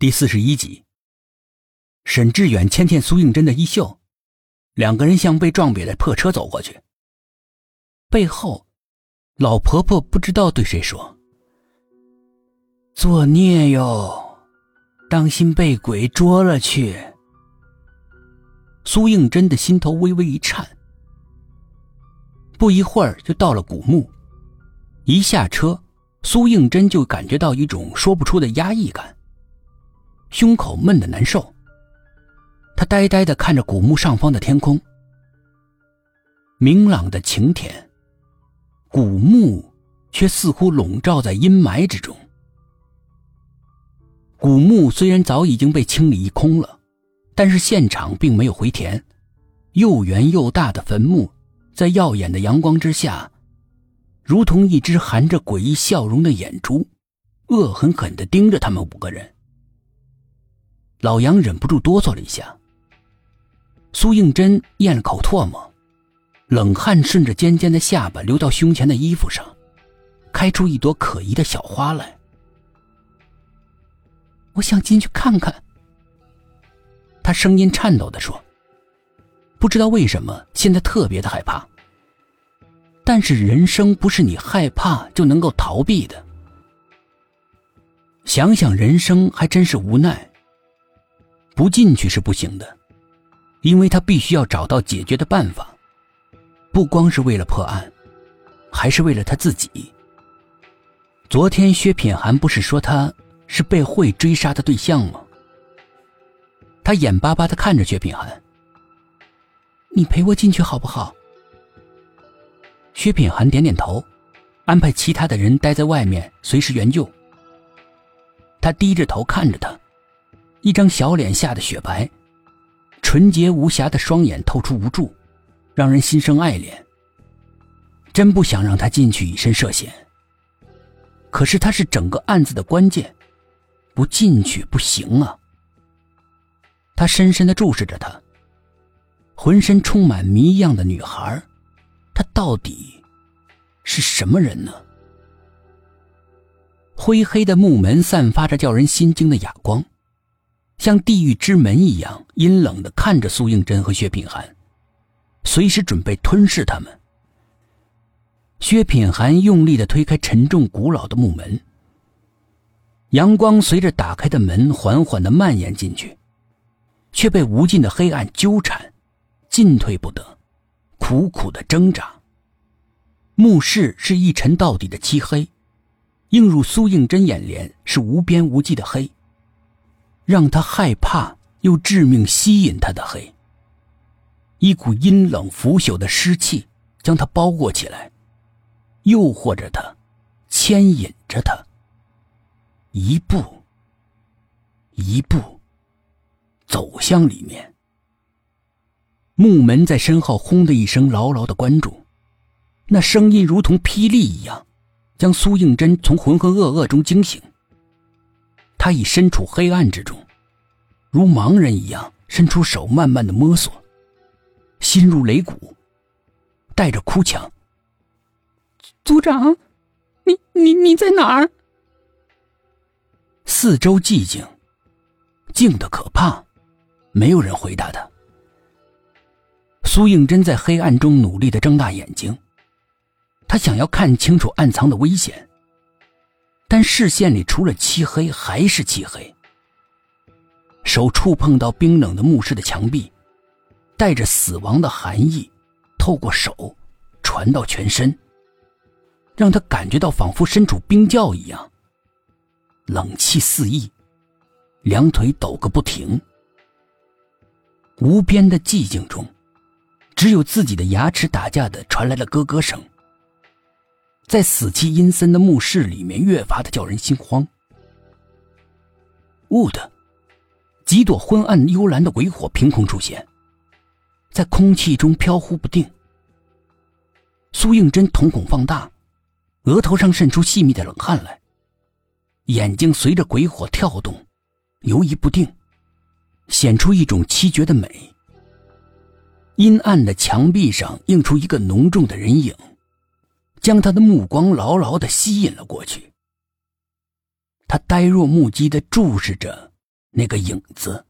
第四十一集，沈志远牵牵苏应真的衣袖，两个人向被撞瘪的破车走过去。背后，老婆婆不知道对谁说：“作孽哟，当心被鬼捉了去。”苏应真的心头微微一颤。不一会儿就到了古墓，一下车，苏应真就感觉到一种说不出的压抑感。胸口闷得难受，他呆呆的看着古墓上方的天空，明朗的晴天，古墓却似乎笼罩在阴霾之中。古墓虽然早已经被清理一空了，但是现场并没有回填，又圆又大的坟墓，在耀眼的阳光之下，如同一只含着诡异笑容的眼珠，恶狠狠地盯着他们五个人。老杨忍不住哆嗦了一下。苏应真咽了口唾沫，冷汗顺着尖尖的下巴流到胸前的衣服上，开出一朵可疑的小花来。我想进去看看。他声音颤抖的说：“不知道为什么，现在特别的害怕。但是人生不是你害怕就能够逃避的。想想人生，还真是无奈。”不进去是不行的，因为他必须要找到解决的办法，不光是为了破案，还是为了他自己。昨天薛品涵不是说他是被会追杀的对象吗？他眼巴巴的看着薛品涵：“你陪我进去好不好？”薛品涵点点头，安排其他的人待在外面，随时援救。他低着头看着他。一张小脸吓得雪白，纯洁无瑕的双眼透出无助，让人心生爱怜。真不想让他进去以身涉险，可是他是整个案子的关键，不进去不行啊。他深深的注视着他，浑身充满谜样的女孩，她到底是什么人呢？灰黑的木门散发着叫人心惊的哑光。像地狱之门一样阴冷的看着苏应真和薛品涵，随时准备吞噬他们。薛品涵用力的推开沉重古老的木门，阳光随着打开的门缓缓的蔓延进去，却被无尽的黑暗纠缠，进退不得，苦苦的挣扎。墓室是一沉到底的漆黑，映入苏应真眼帘是无边无际的黑。让他害怕又致命吸引他的黑。一股阴冷腐朽的湿气将他包裹起来，诱惑着他，牵引着他。一步，一步，走向里面。木门在身后轰的一声牢牢的关住，那声音如同霹雳一样，将苏应真从浑浑噩噩中惊醒。他已身处黑暗之中，如盲人一样伸出手，慢慢的摸索，心如擂鼓，带着哭腔：“组长，你你你在哪儿？”四周寂静，静的可怕，没有人回答他。苏应真在黑暗中努力的睁大眼睛，他想要看清楚暗藏的危险。但视线里除了漆黑还是漆黑。手触碰到冰冷的墓室的墙壁，带着死亡的寒意，透过手传到全身，让他感觉到仿佛身处冰窖一样，冷气四溢，两腿抖个不停。无边的寂静中，只有自己的牙齿打架的传来了咯咯声。在死气阴森的墓室里面，越发的叫人心慌。兀的，几朵昏暗幽蓝的鬼火凭空出现，在空气中飘忽不定。苏应真瞳孔放大，额头上渗出细密的冷汗来，眼睛随着鬼火跳动，游移不定，显出一种凄绝的美。阴暗的墙壁上映出一个浓重的人影。将他的目光牢牢的吸引了过去。他呆若木鸡的注视着那个影子。